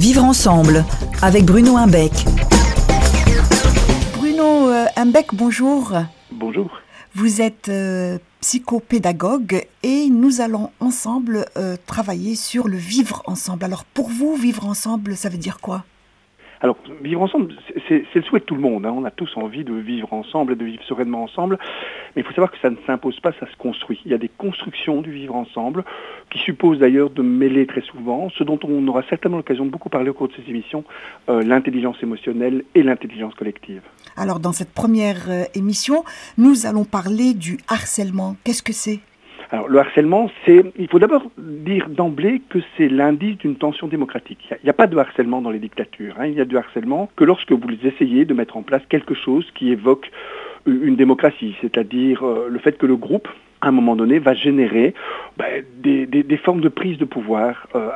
Vivre ensemble avec Bruno Imbeck. Bruno euh, Imbeck, bonjour. Bonjour. Vous êtes euh, psychopédagogue et nous allons ensemble euh, travailler sur le vivre ensemble. Alors pour vous, vivre ensemble, ça veut dire quoi? Alors, vivre ensemble, c'est le souhait de tout le monde. Hein. On a tous envie de vivre ensemble et de vivre sereinement ensemble. Mais il faut savoir que ça ne s'impose pas, ça se construit. Il y a des constructions du vivre ensemble qui supposent d'ailleurs de mêler très souvent, ce dont on aura certainement l'occasion de beaucoup parler au cours de ces émissions, euh, l'intelligence émotionnelle et l'intelligence collective. Alors, dans cette première euh, émission, nous allons parler du harcèlement. Qu'est-ce que c'est? Alors le harcèlement, c'est, il faut d'abord dire d'emblée que c'est l'indice d'une tension démocratique. Il n'y a, pas de harcèlement dans les dictatures. Hein. Il y a du harcèlement que lorsque vous essayez de mettre en place quelque chose qui évoque une démocratie, c'est-à-dire euh, le fait que le groupe, à un moment donné, va générer ben, des, formes de prise de pouvoir euh,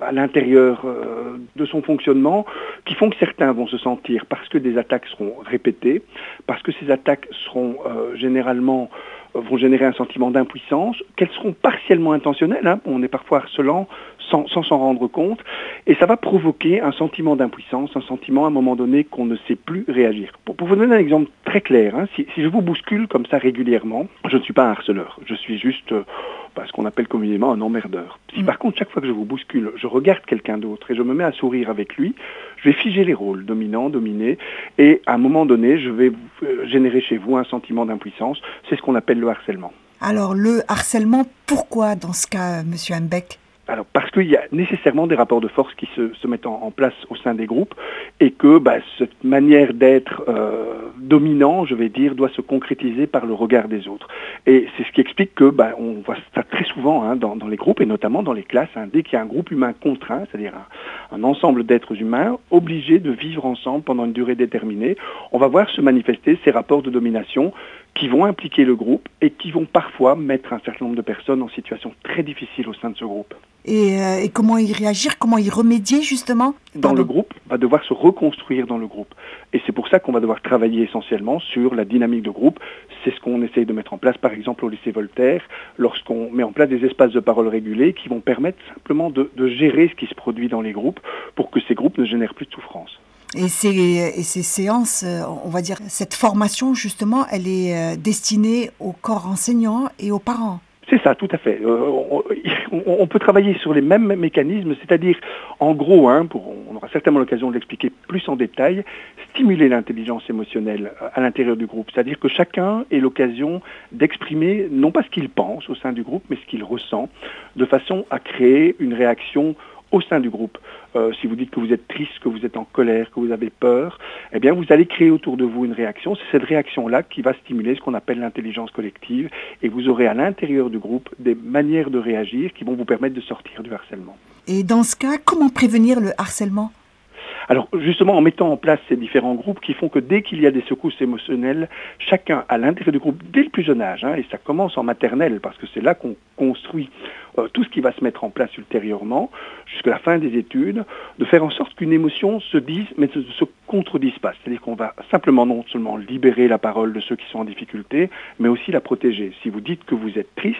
à l'intérieur euh, de son fonctionnement qui font que certains vont se sentir, parce que des attaques seront répétées, parce que ces attaques seront généralement vont générer un sentiment d'impuissance, qu'elles seront partiellement intentionnelles, hein. on est parfois harcelant sans s'en rendre compte, et ça va provoquer un sentiment d'impuissance, un sentiment à un moment donné qu'on ne sait plus réagir. Pour, vous donner un exemple très clair, hein, si, je vous bouscule comme ça régulièrement, je ne suis pas un harceleur, je suis juste euh, bah, ce qu'on appelle communément un emmerdeur. Si mm. par contre chaque fois que je vous bouscule, je regarde quelqu'un d'autre et je me mets à sourire avec lui, je vais figer les rôles, dominant, dominé, et à un moment donné, je vais euh, générer chez vous un sentiment d'impuissance. C'est ce qu'on appelle le harcèlement. Alors le harcèlement, pourquoi dans ce cas, Monsieur Hambeck alors parce qu'il y a nécessairement des rapports de force qui se, mettent en, place au sein des groupes et que bah, cette manière d'être euh, dominant, je vais dire, doit se concrétiser par le regard des autres. Et c'est ce qui explique que bah, on voit ça très souvent hein, dans, les groupes et notamment dans les classes. Hein, dès qu'il y a un groupe humain contraint, c'est-à-dire un, un, ensemble d'êtres humains obligés de vivre ensemble pendant une durée déterminée, on va voir se manifester ces rapports de domination qui vont impliquer le groupe et qui vont parfois mettre un certain nombre de personnes en situation très difficile au sein de ce groupe. Euh, et, comment y réagir, comment y remédier justement? Dans le groupe, va devoir se reconstruire dans le groupe. Et c'est pour ça qu'on va devoir travailler essentiellement sur la dynamique de groupe. C'est ce qu'on essaye de mettre en place, par exemple, au lycée Voltaire, lorsqu'on met en place des espaces de parole régulés qui vont permettre simplement de, gérer ce qui se produit dans les groupes pour que ces groupes ne génèrent plus de souffrance. Et ces, séances, euh, on va dire, cette formation, justement, elle est euh, destinée au corps enseignant et aux parents. C'est ça, tout à fait. Euh, on, peut travailler sur les mêmes mécanismes, c'est-à-dire, en gros, hein, pour, on aura certainement l'occasion de l'expliquer plus en détail, stimuler l'intelligence émotionnelle à l'intérieur du groupe. C'est-à-dire que chacun ait l'occasion d'exprimer non pas ce qu'il pense au sein du groupe, mais ce qu'il ressent, de façon à créer une réaction au sein du groupe. Euh, si vous dites que vous êtes triste, que vous êtes en colère, que vous avez peur, eh bien vous allez créer autour de vous une réaction. C'est cette réaction-là qui va stimuler ce qu'on appelle l'intelligence collective et vous aurez à l'intérieur du groupe des manières de réagir qui vont vous permettre de sortir du harcèlement. Et dans ce cas, comment prévenir le harcèlement? Alors justement en mettant en place ces différents groupes qui font que dès qu'il y a des secousses émotionnelles, chacun à l'intérieur du groupe, dès le plus jeune âge, hein, et ça commence en maternelle parce que c'est là qu'on construit euh, tout ce qui va se mettre en place ultérieurement, jusqu'à la fin des études, de faire en sorte qu'une émotion se dise, mais ne se contredise pas. C'est-à-dire qu'on va simplement non seulement libérer la parole de ceux qui sont en difficulté, mais aussi la protéger. Si vous dites que vous êtes triste,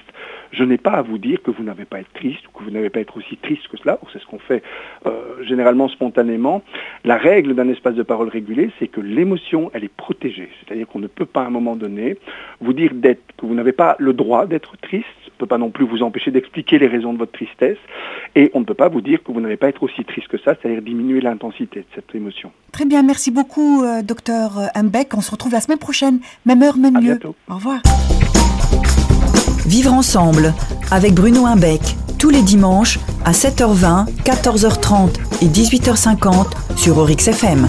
je n'ai pas à vous dire que vous n'avez pas à être triste ou que vous n'avez pas à être aussi triste que cela. C'est ce qu'on fait euh, généralement spontanément. La règle d'un espace de parole régulé, c'est que l'émotion, elle est protégée. C'est-à-dire qu'on ne peut pas à un moment donné vous dire d'être, que vous n'avez pas le droit d'être triste, peut pas non plus vous empêcher d'expliquer les raisons de votre tristesse, et on ne peut pas vous dire que vous n'avez pas à être aussi triste que ça, c'est-à-dire diminuer l'intensité de cette émotion. Très bien, merci beaucoup, euh, docteur Humbeck. On se retrouve la semaine prochaine, même heure, même lieu. Au revoir. Vivre ensemble avec Bruno Imbeck tous les dimanches à 7h20, 14h30 et 18h50 sur Orix FM.